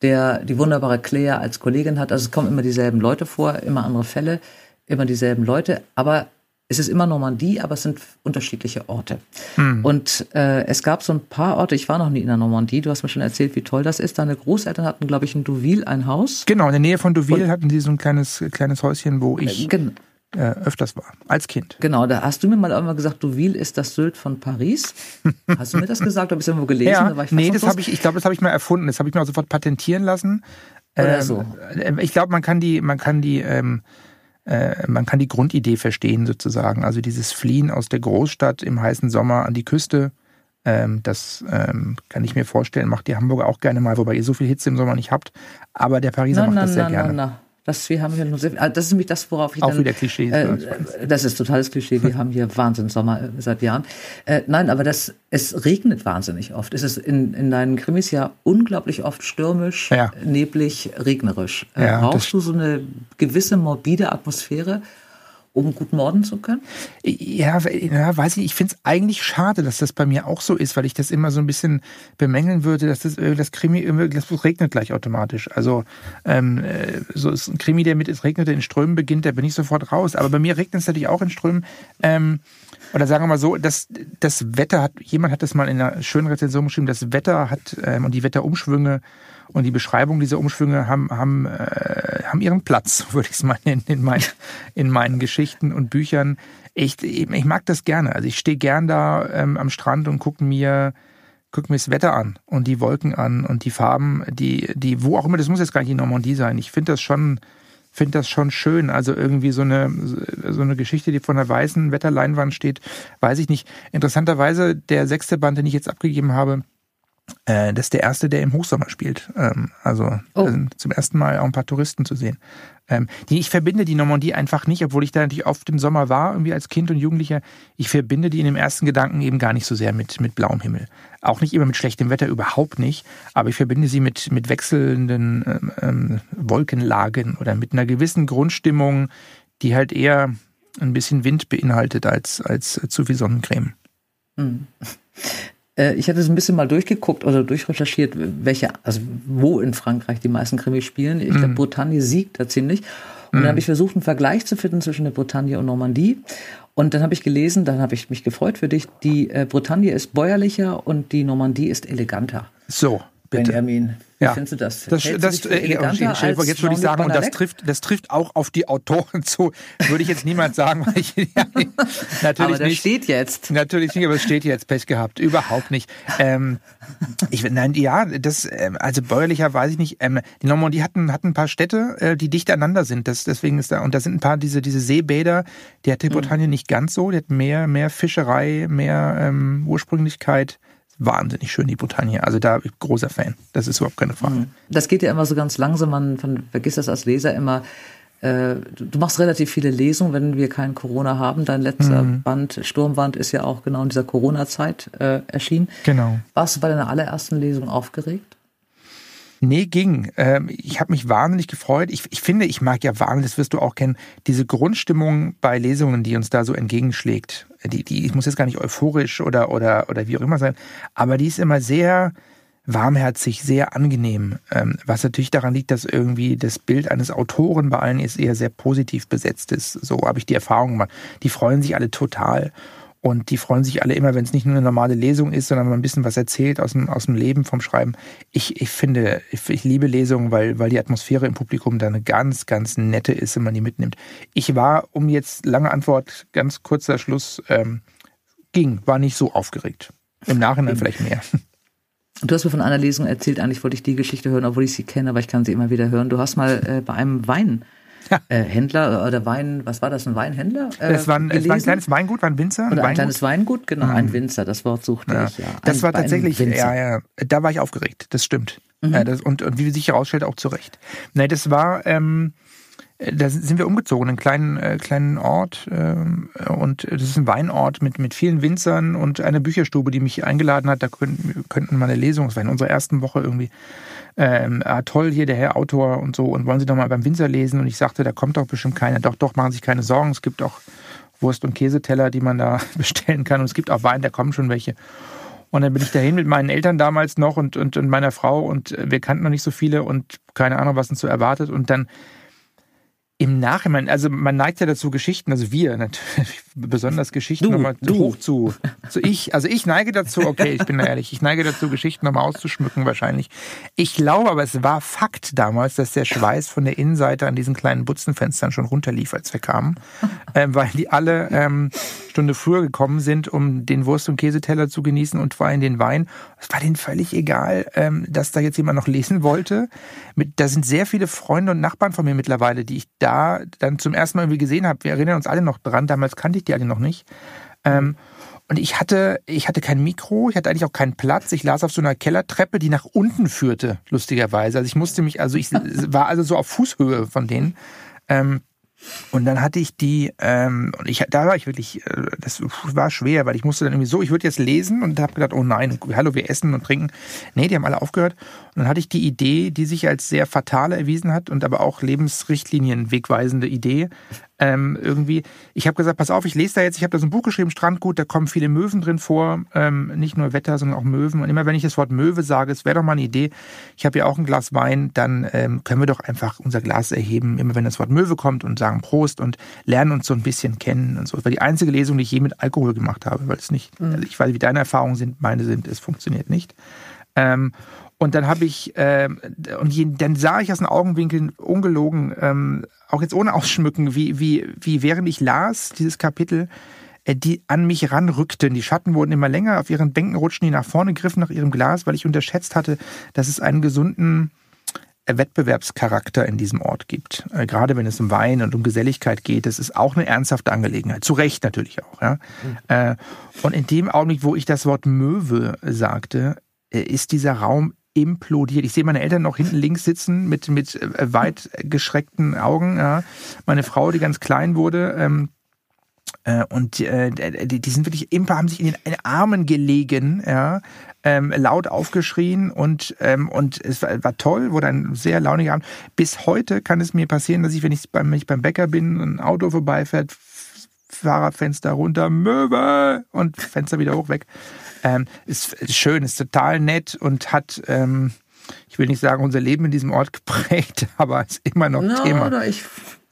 der die wunderbare Claire als Kollegin hat. Also es kommen immer dieselben Leute vor, immer andere Fälle, immer dieselben Leute, aber es ist immer Normandie, aber es sind unterschiedliche Orte. Mhm. Und äh, es gab so ein paar Orte, ich war noch nie in der Normandie, du hast mir schon erzählt, wie toll das ist. Deine Großeltern hatten, glaube ich, in Deauville ein Haus. Genau, in der Nähe von Deauville hatten sie so ein kleines, kleines Häuschen, wo ich... Äh, genau äh, öfters war, als Kind. Genau, da hast du mir mal irgendwann gesagt, Deauville ist das Sylt von Paris. Hast du mir das gesagt? Habe ich irgendwo gelesen? Ja, da nee, das habe ich, ich glaube, das habe ich mal erfunden. Das habe ich mir auch sofort patentieren lassen. Oder ähm, so. Äh, ich glaube, man kann die, man kann die, ähm, äh, man kann die Grundidee verstehen sozusagen. Also dieses Fliehen aus der Großstadt im heißen Sommer an die Küste. Ähm, das ähm, kann ich mir vorstellen, macht die Hamburger auch gerne mal, wobei ihr so viel Hitze im Sommer nicht habt. Aber der Pariser na, macht na, das sehr na, gerne. Das, wir haben hier nur sehr, ah, das ist nämlich das, worauf ich Auch dann, wieder Klischee. Äh, das ist totales Klischee. Wir haben hier Wahnsinnssommer äh, seit Jahren. Äh, nein, aber das, es regnet wahnsinnig oft. Es ist in, in deinen Krimis ja unglaublich oft stürmisch, ja. neblig, regnerisch. Äh, ja, brauchst du so eine gewisse morbide Atmosphäre? Um gut morden zu können? Ja, ja weiß ich. Ich finde es eigentlich schade, dass das bei mir auch so ist, weil ich das immer so ein bisschen bemängeln würde, dass das, äh, das Krimi, das regnet gleich automatisch. Also ähm, äh, so ist ein Krimi, der mit es regnete in Strömen beginnt, da bin ich sofort raus. Aber bei mir regnet es natürlich auch in Strömen. Ähm, oder sagen wir mal so, das, das Wetter hat, jemand hat das mal in einer schönen Rezension geschrieben, das Wetter hat ähm, und die Wetterumschwünge und die Beschreibung dieser Umschwünge haben, haben, äh, haben ihren Platz, würde ich es mal nennen, in, mein, in meinen Geschichten und Büchern. Ich, ich mag das gerne. Also ich stehe gern da ähm, am Strand und gucke mir, guck mir das Wetter an und die Wolken an und die Farben, die, die, wo auch immer, das muss jetzt gar nicht in Normandie sein. Ich finde das schon finde das schon schön. Also irgendwie so eine, so eine Geschichte, die vor einer weißen Wetterleinwand steht, weiß ich nicht. Interessanterweise, der sechste Band, den ich jetzt abgegeben habe, äh, das ist der erste, der im Hochsommer spielt. Ähm, also oh. zum ersten Mal auch ein paar Touristen zu sehen. Ähm, die, ich verbinde die Normandie einfach nicht, obwohl ich da natürlich oft im Sommer war, irgendwie als Kind und Jugendlicher. Ich verbinde die in dem ersten Gedanken eben gar nicht so sehr mit, mit blauem Himmel. Auch nicht immer mit schlechtem Wetter, überhaupt nicht. Aber ich verbinde sie mit, mit wechselnden ähm, ähm, Wolkenlagen oder mit einer gewissen Grundstimmung, die halt eher ein bisschen Wind beinhaltet als, als zu viel Sonnencreme. Mhm. Ich hatte es ein bisschen mal durchgeguckt oder durchrecherchiert, welche, also wo in Frankreich die meisten Krimis spielen. Ich glaube, mhm. Bretagne siegt da ziemlich. Und dann mhm. habe ich versucht, einen Vergleich zu finden zwischen der Bretagne und Normandie. Und dann habe ich gelesen, dann habe ich mich gefreut für dich, die äh, Bretagne ist bäuerlicher und die Normandie ist eleganter. So, bitte. Benjamin. Wie ja. findest du das? Das, das, äh, jetzt würde ich sagen, und das trifft, das trifft auch auf die Autoren zu. Würde ich jetzt niemals sagen, weil ich ja, natürlich aber das nicht. steht jetzt. Natürlich nicht, aber es steht jetzt. Pech gehabt. Überhaupt nicht. Ähm, ich, nein, ja, das, ähm, also bäuerlicher weiß ich nicht. Ähm, die Normandie hatten, hatten ein paar Städte, äh, die dicht aneinander sind. Das, deswegen ist da, und da sind ein paar diese, diese Seebäder, die hat die Bretagne mhm. nicht ganz so. Die hat mehr, mehr Fischerei, mehr ähm, Ursprünglichkeit wahnsinnig schön, die Bretagne. Also da bin ich großer Fan. Das ist überhaupt keine Frage. Mhm. Das geht ja immer so ganz langsam. Man, man vergisst das als Leser immer. Äh, du machst relativ viele Lesungen, wenn wir kein Corona haben. Dein letzter mhm. Band, Sturmwand, ist ja auch genau in dieser Corona-Zeit äh, erschienen. Genau. Warst du bei deiner allerersten Lesung aufgeregt? Nee, ging. Ähm, ich habe mich wahnsinnig gefreut. Ich, ich finde, ich mag ja wahnsinnig, das wirst du auch kennen, diese Grundstimmung bei Lesungen, die uns da so entgegenschlägt. Die, die ich muss jetzt gar nicht euphorisch oder, oder, oder wie auch immer sein, aber die ist immer sehr warmherzig, sehr angenehm. Ähm, was natürlich daran liegt, dass irgendwie das Bild eines Autoren bei allen ist eher sehr positiv besetzt ist. So habe ich die Erfahrung gemacht. Die freuen sich alle total. Und die freuen sich alle immer, wenn es nicht nur eine normale Lesung ist, sondern man ein bisschen was erzählt aus dem, aus dem Leben, vom Schreiben. Ich, ich finde, ich, ich liebe Lesungen, weil, weil die Atmosphäre im Publikum da eine ganz, ganz nette ist, wenn man die mitnimmt. Ich war, um jetzt lange Antwort, ganz kurzer Schluss, ähm, ging, war nicht so aufgeregt. Im Nachhinein vielleicht mehr. Du hast mir von einer Lesung erzählt, eigentlich wollte ich die Geschichte hören, obwohl ich sie kenne, aber ich kann sie immer wieder hören. Du hast mal äh, bei einem Wein äh, Händler oder Wein, was war das, ein Weinhändler? Äh, es, war ein, es war ein kleines Weingut, war ein Winzer. Ein, oder ein kleines Weingut, genau, mhm. ein Winzer, das Wort suchte ja. ich, ja. Das ein, war tatsächlich, ja, ja, da war ich aufgeregt, das stimmt. Mhm. Ja, das, und, und wie sich herausstellt, auch zu Recht. Nein, das war, ähm, da sind wir umgezogen, in einen kleinen, äh, kleinen Ort. Äh, und das ist ein Weinort mit, mit vielen Winzern und eine Bücherstube, die mich eingeladen hat. Da könnten, könnten mal eine Lesung, das war in unserer ersten Woche irgendwie ähm, ah, toll hier der Herr Autor und so. Und wollen Sie doch mal beim Winzer lesen? Und ich sagte, da kommt doch bestimmt keiner. Doch, doch, machen Sie sich keine Sorgen, es gibt auch Wurst- und Käseteller, die man da bestellen kann. Und es gibt auch Wein, da kommen schon welche. Und dann bin ich dahin mit meinen Eltern damals noch und, und, und meiner Frau. Und wir kannten noch nicht so viele und keine Ahnung, was uns so erwartet. Und dann im Nachhinein, also man neigt ja dazu, Geschichten, also wir natürlich, besonders Geschichten nochmal hoch zu, zu ich, also ich neige dazu, okay, ich bin ehrlich, ich neige dazu, Geschichten nochmal auszuschmücken wahrscheinlich. Ich glaube aber, es war Fakt damals, dass der Schweiß von der Innenseite an diesen kleinen Butzenfenstern schon runterlief, als wir kamen, ähm, weil die alle ähm, Stunde früher gekommen sind, um den Wurst- und Käseteller zu genießen und vor allem den Wein. Es war denen völlig egal, ähm, dass da jetzt jemand noch lesen wollte. Mit, da sind sehr viele Freunde und Nachbarn von mir mittlerweile, die ich da da dann zum ersten Mal irgendwie gesehen habe. Wir erinnern uns alle noch dran, damals kannte ich die alle noch nicht. Ähm, und ich hatte, ich hatte kein Mikro, ich hatte eigentlich auch keinen Platz. Ich las auf so einer Kellertreppe, die nach unten führte, lustigerweise. Also ich musste mich, also ich war also so auf Fußhöhe von denen. Ähm, und dann hatte ich die, ähm, und ich, da war ich wirklich, äh, das war schwer, weil ich musste dann irgendwie so, ich würde jetzt lesen und habe gedacht, oh nein, hallo, wir essen und trinken. Nee, die haben alle aufgehört. Dann hatte ich die Idee, die sich als sehr fatale erwiesen hat und aber auch Lebensrichtlinien wegweisende Idee, ähm, irgendwie, ich habe gesagt, pass auf, ich lese da jetzt, ich habe da so ein Buch geschrieben, Strandgut, da kommen viele Möwen drin vor, ähm, nicht nur Wetter, sondern auch Möwen. Und immer wenn ich das Wort Möwe sage, es wäre doch mal eine Idee, ich habe ja auch ein Glas Wein, dann ähm, können wir doch einfach unser Glas erheben, immer wenn das Wort Möwe kommt und sagen Prost und lernen uns so ein bisschen kennen und so. Das war die einzige Lesung, die ich je mit Alkohol gemacht habe, weil es nicht, mhm. ich weiß, wie deine Erfahrungen sind, meine sind, es funktioniert nicht. Und dann habe ich, äh, und je, dann sah ich aus den Augenwinkeln ungelogen, ähm, auch jetzt ohne Ausschmücken, wie, wie, wie während ich las, dieses Kapitel, äh, die an mich ranrückten. Die Schatten wurden immer länger, auf ihren Bänken rutschten die nach vorne, griffen nach ihrem Glas, weil ich unterschätzt hatte, dass es einen gesunden Wettbewerbscharakter in diesem Ort gibt. Äh, gerade wenn es um Wein und um Geselligkeit geht, das ist auch eine ernsthafte Angelegenheit. Zu Recht natürlich auch. Ja? Mhm. Äh, und in dem Augenblick, wo ich das Wort Möwe sagte, äh, ist dieser Raum implodiert. Ich sehe meine Eltern noch hinten links sitzen mit, mit äh, weit geschreckten Augen. Ja. Meine Frau, die ganz klein wurde, ähm, äh, und äh, die, sind wirklich immer, haben sich in den Armen gelegen, ja, ähm, laut aufgeschrien und, ähm, und es war, war toll, wurde ein sehr launiger Abend. Bis heute kann es mir passieren, dass ich, wenn ich beim, wenn ich beim Bäcker bin, ein Auto vorbeifährt, Fahrradfenster runter, Möwe und Fenster wieder hoch weg. Ähm, ist, ist schön, ist total nett und hat, ähm, ich will nicht sagen, unser Leben in diesem Ort geprägt, aber ist immer noch no, Thema. No, ich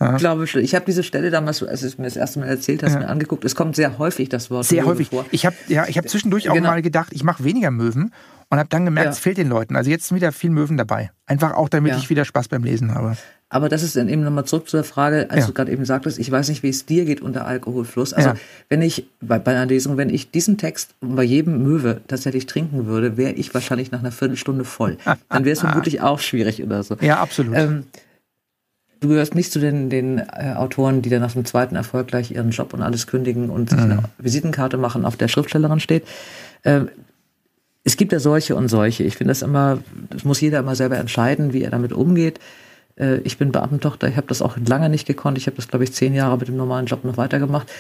ja. glaube, ich habe diese Stelle damals, als du es mir das erste Mal erzählt hast, ja. mir angeguckt. Es kommt sehr häufig das Wort sehr Möwe häufig. vor. Ich habe ja, ich habe zwischendurch auch genau. mal gedacht, ich mache weniger Möwen und habe dann gemerkt, ja. es fehlt den Leuten. Also jetzt sind wieder viel Möwen dabei. Einfach auch, damit ich wieder Spaß beim Lesen habe. Aber das ist dann eben nochmal zurück zu der Frage, als ja. du gerade eben sagtest, ich weiß nicht, wie es dir geht unter Alkoholfluss. Also ja. wenn ich bei, bei, einer Lesung, wenn ich diesen Text bei jedem Möwe tatsächlich trinken würde, wäre ich wahrscheinlich nach einer Viertelstunde voll. Dann wäre es vermutlich auch schwierig oder so. Ja, absolut. Ähm, du gehörst nicht zu den, den äh, Autoren, die dann nach dem zweiten Erfolg gleich ihren Job und alles kündigen und sich mhm. eine Visitenkarte machen, auf der Schriftstellerin steht. Ähm, es gibt ja solche und solche. Ich finde das immer, das muss jeder immer selber entscheiden, wie er damit umgeht. Äh, ich bin Beamtentochter, ich habe das auch lange nicht gekonnt. Ich habe das, glaube ich, zehn Jahre mit dem normalen Job noch weitergemacht.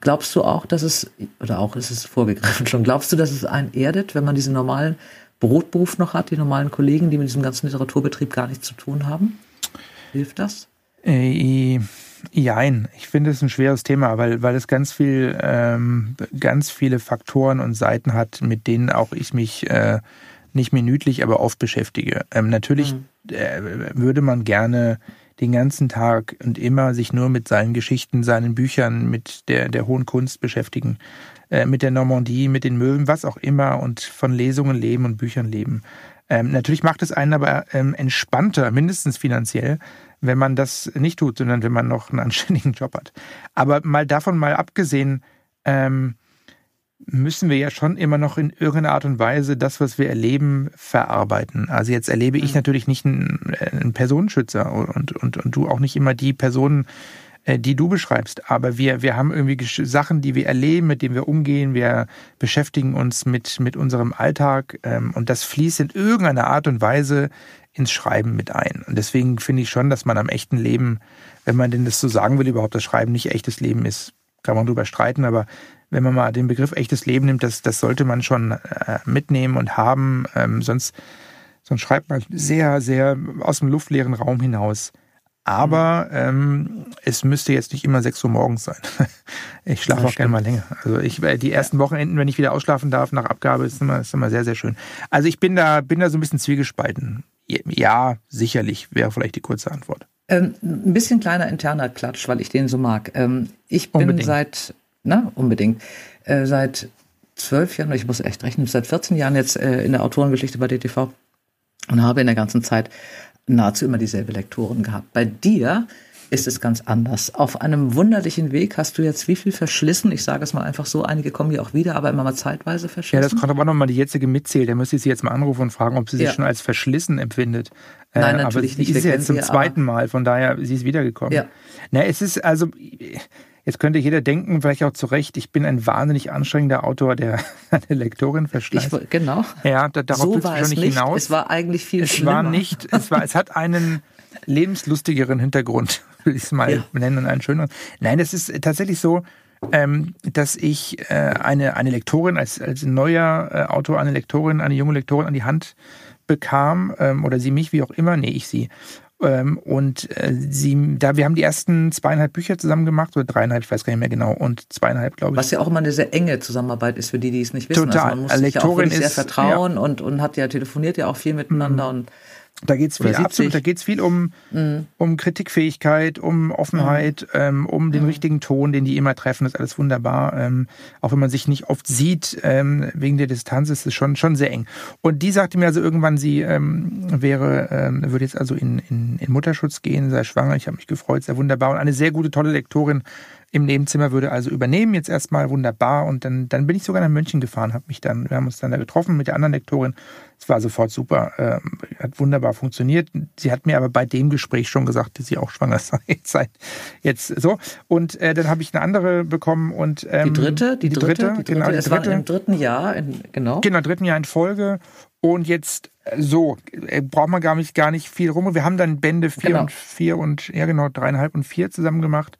Glaubst du auch, dass es, oder auch ist es vorgegriffen schon, glaubst du, dass es einen erdet, wenn man diesen normalen Brotberuf noch hat, die normalen Kollegen, die mit diesem ganzen Literaturbetrieb gar nichts zu tun haben? Hilft das? Äh, jein. Ich finde es ein schweres Thema, weil, weil es ganz viel, ähm, ganz viele Faktoren und Seiten hat, mit denen auch ich mich äh, nicht minütlich, aber oft beschäftige. Ähm, natürlich mhm. Äh, würde man gerne den ganzen Tag und immer sich nur mit seinen Geschichten, seinen Büchern, mit der, der hohen Kunst beschäftigen, äh, mit der Normandie, mit den Möwen, was auch immer und von Lesungen leben und Büchern leben. Ähm, natürlich macht es einen aber ähm, entspannter, mindestens finanziell, wenn man das nicht tut, sondern wenn man noch einen anständigen Job hat. Aber mal davon mal abgesehen, ähm, müssen wir ja schon immer noch in irgendeiner Art und Weise das, was wir erleben, verarbeiten. Also jetzt erlebe ich mhm. natürlich nicht einen, einen Personenschützer und, und, und du auch nicht immer die Personen, äh, die du beschreibst. Aber wir, wir haben irgendwie Sachen, die wir erleben, mit denen wir umgehen. Wir beschäftigen uns mit, mit unserem Alltag ähm, und das fließt in irgendeiner Art und Weise ins Schreiben mit ein. Und deswegen finde ich schon, dass man am echten Leben, wenn man denn das so sagen will, überhaupt das Schreiben nicht echtes Leben ist, kann man drüber streiten, aber wenn man mal den Begriff echtes Leben nimmt, das, das sollte man schon äh, mitnehmen und haben. Ähm, sonst, sonst schreibt man sehr, sehr aus dem luftleeren Raum hinaus. Aber ähm, es müsste jetzt nicht immer 6 Uhr morgens sein. Ich schlafe auch gerne mal länger. Also ich, äh, die ersten Wochenenden, wenn ich wieder ausschlafen darf nach Abgabe, ist immer, ist immer sehr, sehr schön. Also ich bin da, bin da so ein bisschen zwiegespalten. Ja, sicherlich wäre vielleicht die kurze Antwort. Ähm, ein bisschen kleiner interner Klatsch, weil ich den so mag. Ähm, ich bin Unbedingt. seit na, unbedingt. Äh, seit zwölf Jahren, ich muss echt rechnen, seit 14 Jahren jetzt äh, in der Autorengeschichte bei DTV und habe in der ganzen Zeit nahezu immer dieselbe Lektoren gehabt. Bei dir ist es ganz anders. Auf einem wunderlichen Weg hast du jetzt wie viel verschlissen? Ich sage es mal einfach so, einige kommen ja auch wieder, aber immer mal zeitweise verschlissen. Ja, das kann aber nochmal die jetzige mitzählen. Da müsste ich sie jetzt mal anrufen und fragen, ob sie sich ja. schon als verschlissen empfindet. Nein, äh, natürlich aber nicht. Sie ist jetzt zum zweiten Mal, von daher, sie ist wiedergekommen. Ja. Na, es ist also, Jetzt könnte jeder denken, vielleicht auch zu Recht, ich bin ein wahnsinnig anstrengender Autor, der eine Lektorin verschleißt. Genau. Ja, da, darauf so war es nicht hinaus. Es war eigentlich viel es schlimmer. Es war nicht, es war, es hat einen lebenslustigeren Hintergrund, will ich es mal ja. nennen, und einen schöneren. Nein, es ist tatsächlich so, ähm, dass ich äh, eine, eine Lektorin, als, als neuer äh, Autor, eine Lektorin, eine junge Lektorin an die Hand bekam, ähm, oder sie mich, wie auch immer, nee, ich sie. Ähm, und äh, sie, da wir haben die ersten zweieinhalb Bücher zusammen gemacht oder dreieinhalb, ich weiß gar nicht mehr genau, und zweieinhalb, glaube ich. Was ja auch immer eine sehr enge Zusammenarbeit ist für die, die es nicht wissen. Total. Also man muss Lektorin sich ja auch sehr vertrauen ja. und, und hat ja telefoniert ja auch viel miteinander mhm. und da geht es viel, absolut, da geht's viel um, mhm. um Kritikfähigkeit, um Offenheit, mhm. ähm, um den mhm. richtigen Ton, den die immer treffen. Das ist alles wunderbar. Ähm, auch wenn man sich nicht oft sieht, ähm, wegen der Distanz ist es schon, schon sehr eng. Und die sagte mir also irgendwann, sie ähm, wäre, ähm, würde jetzt also in, in, in Mutterschutz gehen, sei schwanger. Ich habe mich gefreut, sehr wunderbar. Und eine sehr gute, tolle Lektorin im Nebenzimmer, würde also übernehmen. Jetzt erstmal wunderbar. Und dann, dann bin ich sogar nach München gefahren, habe mich dann, wir haben uns dann da getroffen mit der anderen Lektorin. Es war sofort super, ähm, hat wunderbar funktioniert. Sie hat mir aber bei dem Gespräch schon gesagt, dass sie auch schwanger sei. Jetzt so. Und äh, dann habe ich eine andere bekommen und ähm, die dritte, die, die dritte, dritte, die dritte, genau, die es dritte. war im dritten Jahr, in, genau. Genau, im dritten Jahr in Folge. Und jetzt äh, so, äh, braucht man gar nicht, gar nicht viel rum. Wir haben dann Bände vier genau. und vier und, ja genau, dreieinhalb und vier zusammen gemacht.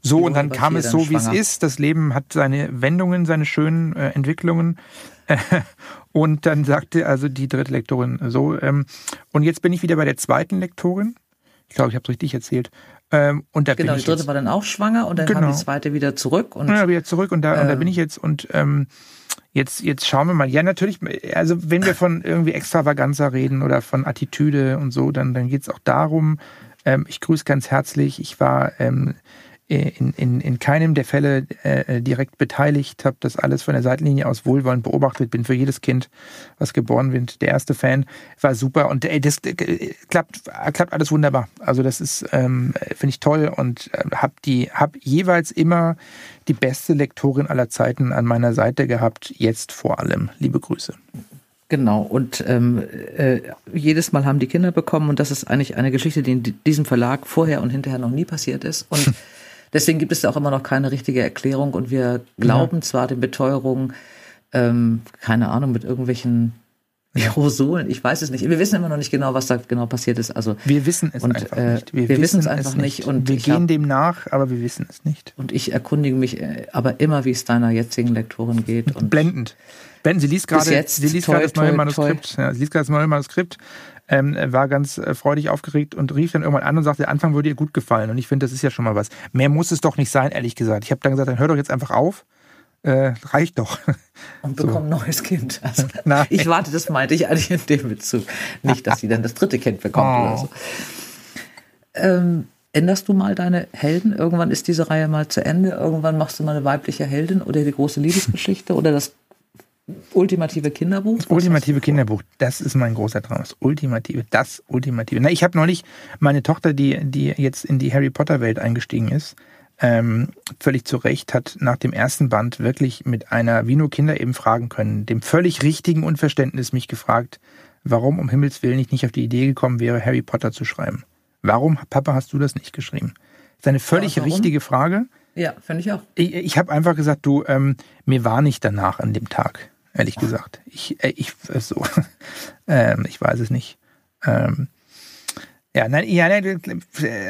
So, und dann kam es so, wie es ist. Das Leben hat seine Wendungen, seine schönen äh, Entwicklungen. und dann sagte also die dritte Lektorin so, ähm, und jetzt bin ich wieder bei der zweiten Lektorin. Ich glaube, ich habe es richtig erzählt. Ähm, und da genau, bin die dritte jetzt. war dann auch schwanger und dann genau. kam die zweite wieder zurück. Und, ja, wieder zurück und da, äh, und da bin ich jetzt und ähm, Jetzt, jetzt schauen wir mal. Ja, natürlich, also wenn wir von irgendwie Extravaganza reden oder von Attitüde und so, dann, dann geht es auch darum. Ähm, ich grüße ganz herzlich. Ich war ähm, in, in, in keinem der Fälle äh, direkt beteiligt, habe das alles von der Seitenlinie aus wohlwollend beobachtet, bin für jedes Kind, was geboren wird, der erste Fan. War super und ey, das äh, klappt, klappt alles wunderbar. Also das ist, ähm, finde ich toll und äh, habe die, hab jeweils immer die beste Lektorin aller Zeiten an meiner Seite gehabt, jetzt vor allem. Liebe Grüße. Genau, und ähm, äh, jedes Mal haben die Kinder bekommen und das ist eigentlich eine Geschichte, die in diesem Verlag vorher und hinterher noch nie passiert ist. Und Deswegen gibt es auch immer noch keine richtige Erklärung und wir glauben ja. zwar den Beteuerungen, ähm, keine Ahnung, mit irgendwelchen Aerosolen, ich weiß es nicht. Wir wissen immer noch nicht genau, was da genau passiert ist. Also wir wissen es und, einfach äh, nicht. Wir, wir wissen es einfach nicht. Und wir gehen hab, dem nach, aber wir wissen es nicht. Und ich erkundige mich äh, aber immer, wie es deiner jetzigen Lektorin geht. Und Blendend. Blendend. Sie liest gerade, sie liest gerade das neue Manuskript. Ja, sie liest gerade das neue Manuskript ähm, war ganz äh, freudig aufgeregt und rief dann irgendwann an und sagte, der Anfang würde ihr gut gefallen. Und ich finde, das ist ja schon mal was. Mehr muss es doch nicht sein, ehrlich gesagt. Ich habe dann gesagt, dann hör doch jetzt einfach auf. Äh, reicht doch. Und bekomm so. ein neues Kind. Also, ich warte, das meinte ich eigentlich in dem Bezug. Nicht, dass sie dann das dritte Kind bekommt oh. oder so. Ähm, änderst du mal deine Helden? Irgendwann ist diese Reihe mal zu Ende. Irgendwann machst du mal eine weibliche Heldin oder die große Liebesgeschichte oder das ultimative Kinderbuch? Das ultimative Kinderbuch, das ist mein großer Traum. Das ultimative, das ultimative. Na, ich habe neulich meine Tochter, die, die jetzt in die Harry Potter Welt eingestiegen ist, ähm, völlig zu Recht hat nach dem ersten Band wirklich mit einer, wie nur Kinder eben fragen können, dem völlig richtigen Unverständnis mich gefragt, warum um Himmels Willen ich nicht auf die Idee gekommen wäre, Harry Potter zu schreiben. Warum, Papa, hast du das nicht geschrieben? Das ist eine völlig ja, richtige Frage. Ja, finde ich auch. Ich, ich habe einfach gesagt, du, ähm, mir war nicht danach an dem Tag ehrlich gesagt. Ich, äh, ich äh, so, ähm, ich weiß es nicht. Ähm, ja, nein, ja, nein,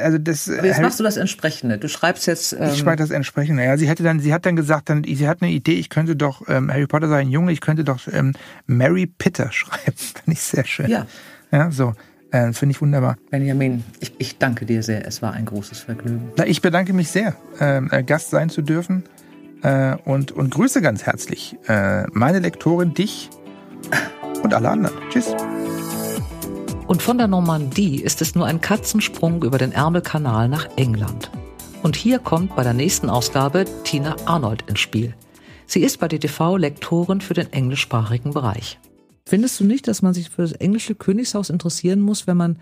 also das. Aber jetzt machst du das Entsprechende. Du schreibst jetzt. Ähm ich schreibe das Entsprechende. Ja, sie hätte dann, sie hat dann gesagt, dann, sie hat eine Idee. Ich könnte doch ähm, Harry Potter sei ein Junge. Ich könnte doch ähm, Mary Pitter schreiben. Finde ich sehr schön. Ja. Ja, so. Äh, Finde ich wunderbar. Benjamin, ich, ich danke dir sehr. Es war ein großes Vergnügen. Na, ich bedanke mich sehr, ähm, äh, Gast sein zu dürfen äh, und, und grüße ganz herzlich äh, meine Lektorin, dich und alle anderen. Tschüss. Und von der Normandie ist es nur ein Katzensprung über den Ärmelkanal nach England. Und hier kommt bei der nächsten Ausgabe Tina Arnold ins Spiel. Sie ist bei DTV Lektorin für den englischsprachigen Bereich. Findest du nicht, dass man sich für das englische Königshaus interessieren muss, wenn man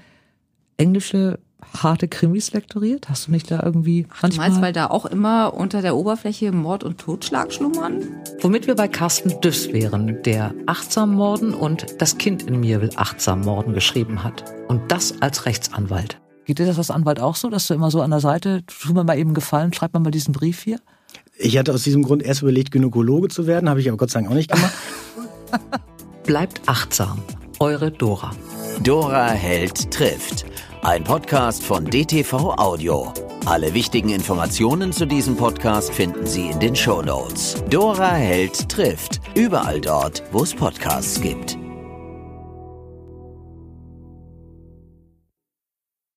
englische harte Krimis lektoriert? Hast du nicht da irgendwie Ach, Du meinst, weil da auch immer unter der Oberfläche Mord und Totschlag schlummern? Womit wir bei Carsten Düss wären, der Achtsam Morden und Das Kind in mir will achtsam morden geschrieben hat. Und das als Rechtsanwalt. Geht dir das als Anwalt auch so, dass du immer so an der Seite, tu mir mal eben gefallen, schreib mir mal diesen Brief hier? Ich hatte aus diesem Grund erst überlegt, Gynäkologe zu werden, habe ich aber Gott sei Dank auch nicht gemacht. Bleibt achtsam. Eure Dora. Dora Held trifft. Ein Podcast von DTV Audio. Alle wichtigen Informationen zu diesem Podcast finden Sie in den Show Notes. Dora Held trifft. Überall dort, wo es Podcasts gibt.